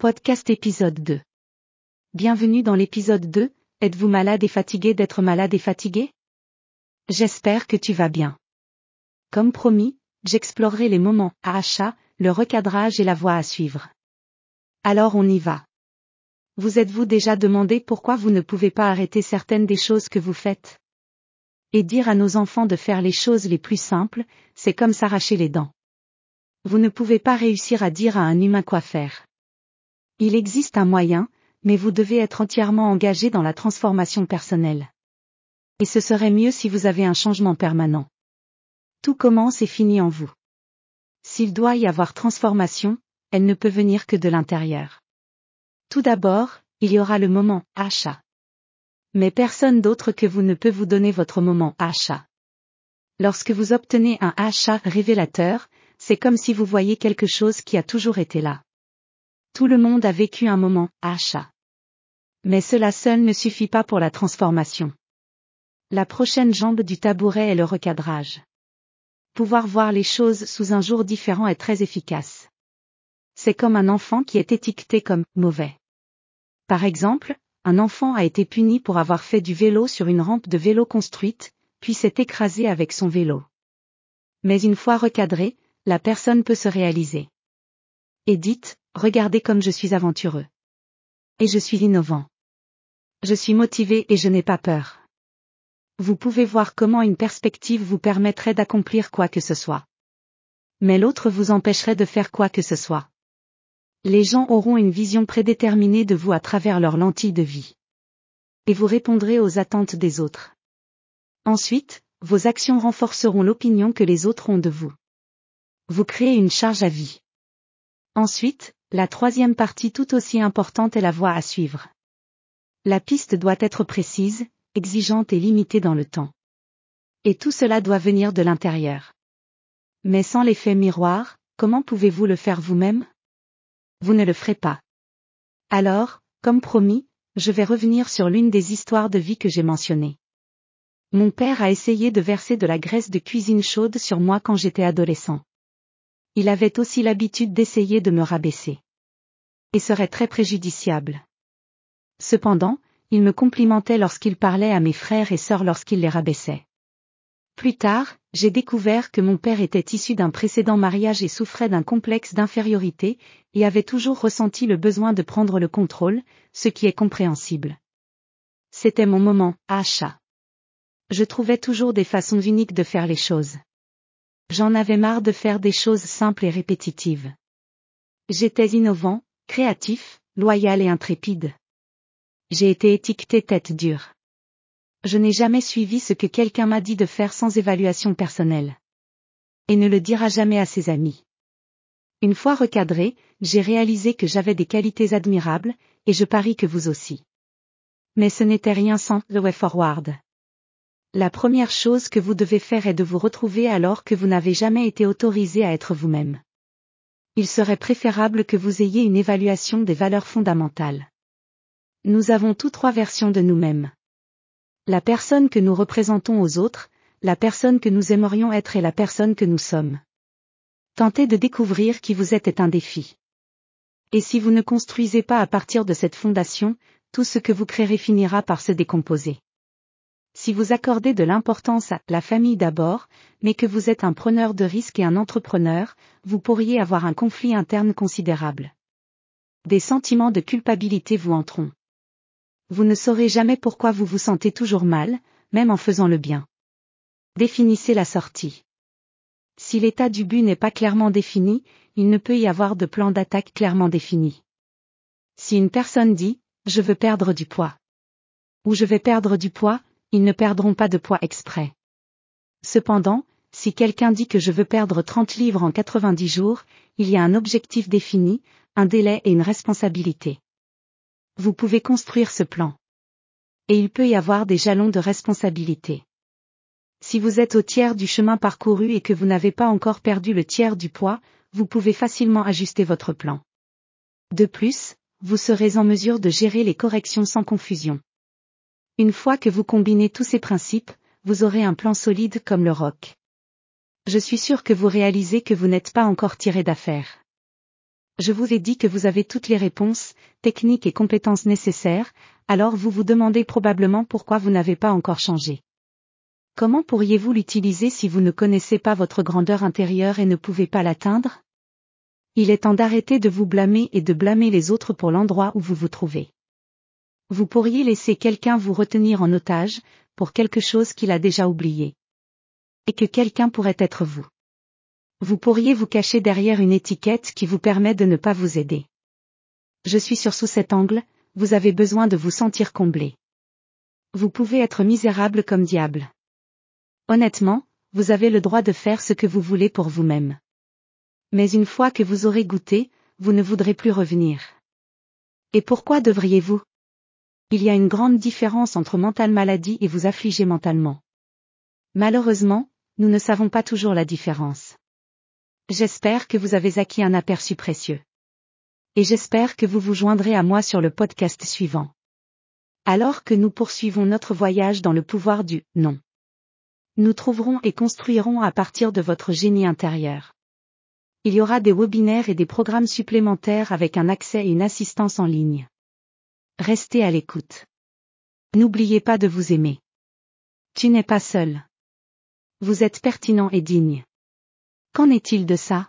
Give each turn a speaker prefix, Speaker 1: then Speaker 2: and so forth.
Speaker 1: Podcast épisode 2. Bienvenue dans l'épisode 2, êtes-vous malade et fatigué d'être malade et fatigué? J'espère que tu vas bien. Comme promis, j'explorerai les moments à achat, le recadrage et la voie à suivre. Alors on y va. Vous êtes-vous déjà demandé pourquoi vous ne pouvez pas arrêter certaines des choses que vous faites? Et dire à nos enfants de faire les choses les plus simples, c'est comme s'arracher les dents. Vous ne pouvez pas réussir à dire à un humain quoi faire. Il existe un moyen, mais vous devez être entièrement engagé dans la transformation personnelle. Et ce serait mieux si vous avez un changement permanent. Tout commence et finit en vous. S'il doit y avoir transformation, elle ne peut venir que de l'intérieur. Tout d'abord, il y aura le moment achat. Mais personne d'autre que vous ne peut vous donner votre moment achat. Lorsque vous obtenez un achat révélateur, c'est comme si vous voyez quelque chose qui a toujours été là. Tout le monde a vécu un moment achat. Mais cela seul ne suffit pas pour la transformation. La prochaine jambe du tabouret est le recadrage. Pouvoir voir les choses sous un jour différent est très efficace. C'est comme un enfant qui est étiqueté comme mauvais. Par exemple, un enfant a été puni pour avoir fait du vélo sur une rampe de vélo construite, puis s'est écrasé avec son vélo. Mais une fois recadré, la personne peut se réaliser. Et dites, regardez comme je suis aventureux. Et je suis innovant. Je suis motivé et je n'ai pas peur. Vous pouvez voir comment une perspective vous permettrait d'accomplir quoi que ce soit. Mais l'autre vous empêcherait de faire quoi que ce soit. Les gens auront une vision prédéterminée de vous à travers leur lentille de vie. Et vous répondrez aux attentes des autres. Ensuite, vos actions renforceront l'opinion que les autres ont de vous. Vous créez une charge à vie. Ensuite, la troisième partie tout aussi importante est la voie à suivre. La piste doit être précise, exigeante et limitée dans le temps. Et tout cela doit venir de l'intérieur. Mais sans l'effet miroir, comment pouvez-vous le faire vous-même? Vous ne le ferez pas. Alors, comme promis, je vais revenir sur l'une des histoires de vie que j'ai mentionnées. Mon père a essayé de verser de la graisse de cuisine chaude sur moi quand j'étais adolescent il avait aussi l'habitude d'essayer de me rabaisser. Et serait très préjudiciable. Cependant, il me complimentait lorsqu'il parlait à mes frères et sœurs lorsqu'il les rabaissait. Plus tard, j'ai découvert que mon père était issu d'un précédent mariage et souffrait d'un complexe d'infériorité, et avait toujours ressenti le besoin de prendre le contrôle, ce qui est compréhensible. C'était mon moment, achat. Je trouvais toujours des façons uniques de faire les choses. J'en avais marre de faire des choses simples et répétitives. J'étais innovant, créatif, loyal et intrépide. J'ai été étiqueté tête dure. Je n'ai jamais suivi ce que quelqu'un m'a dit de faire sans évaluation personnelle. Et ne le dira jamais à ses amis. Une fois recadré, j'ai réalisé que j'avais des qualités admirables, et je parie que vous aussi. Mais ce n'était rien sans The Way Forward. La première chose que vous devez faire est de vous retrouver alors que vous n'avez jamais été autorisé à être vous-même. Il serait préférable que vous ayez une évaluation des valeurs fondamentales. Nous avons tous trois versions de nous-mêmes. La personne que nous représentons aux autres, la personne que nous aimerions être et la personne que nous sommes. Tenter de découvrir qui vous êtes est un défi. Et si vous ne construisez pas à partir de cette fondation, tout ce que vous créerez finira par se décomposer. Si vous accordez de l'importance à la famille d'abord, mais que vous êtes un preneur de risques et un entrepreneur, vous pourriez avoir un conflit interne considérable. Des sentiments de culpabilité vous entreront. Vous ne saurez jamais pourquoi vous vous sentez toujours mal, même en faisant le bien. Définissez la sortie. Si l'état du but n'est pas clairement défini, il ne peut y avoir de plan d'attaque clairement défini. Si une personne dit, je veux perdre du poids, ou je vais perdre du poids, ils ne perdront pas de poids exprès. Cependant, si quelqu'un dit que je veux perdre 30 livres en 90 jours, il y a un objectif défini, un délai et une responsabilité. Vous pouvez construire ce plan. Et il peut y avoir des jalons de responsabilité. Si vous êtes au tiers du chemin parcouru et que vous n'avez pas encore perdu le tiers du poids, vous pouvez facilement ajuster votre plan. De plus, vous serez en mesure de gérer les corrections sans confusion. Une fois que vous combinez tous ces principes, vous aurez un plan solide comme le roc. Je suis sûr que vous réalisez que vous n'êtes pas encore tiré d'affaire. Je vous ai dit que vous avez toutes les réponses, techniques et compétences nécessaires, alors vous vous demandez probablement pourquoi vous n'avez pas encore changé. Comment pourriez-vous l'utiliser si vous ne connaissez pas votre grandeur intérieure et ne pouvez pas l'atteindre? Il est temps d'arrêter de vous blâmer et de blâmer les autres pour l'endroit où vous vous trouvez. Vous pourriez laisser quelqu'un vous retenir en otage, pour quelque chose qu'il a déjà oublié. Et que quelqu'un pourrait être vous. Vous pourriez vous cacher derrière une étiquette qui vous permet de ne pas vous aider. Je suis sur sous cet angle, vous avez besoin de vous sentir comblé. Vous pouvez être misérable comme diable. Honnêtement, vous avez le droit de faire ce que vous voulez pour vous-même. Mais une fois que vous aurez goûté, vous ne voudrez plus revenir. Et pourquoi devriez-vous Il y a une grande différence entre mental maladie et vous affliger mentalement. Malheureusement, nous ne savons pas toujours la différence. J'espère que vous avez acquis un aperçu précieux. Et j'espère que vous vous joindrez à moi sur le podcast suivant. Alors que nous poursuivons notre voyage dans le pouvoir du non. Nous trouverons et construirons à partir de votre génie intérieur. Il y aura des webinaires et des programmes supplémentaires avec un accès et une assistance en ligne. Restez à l'écoute. N'oubliez pas de vous aimer. Tu n'es pas seul. Vous êtes pertinent et digne. Qu'en est-il de ça?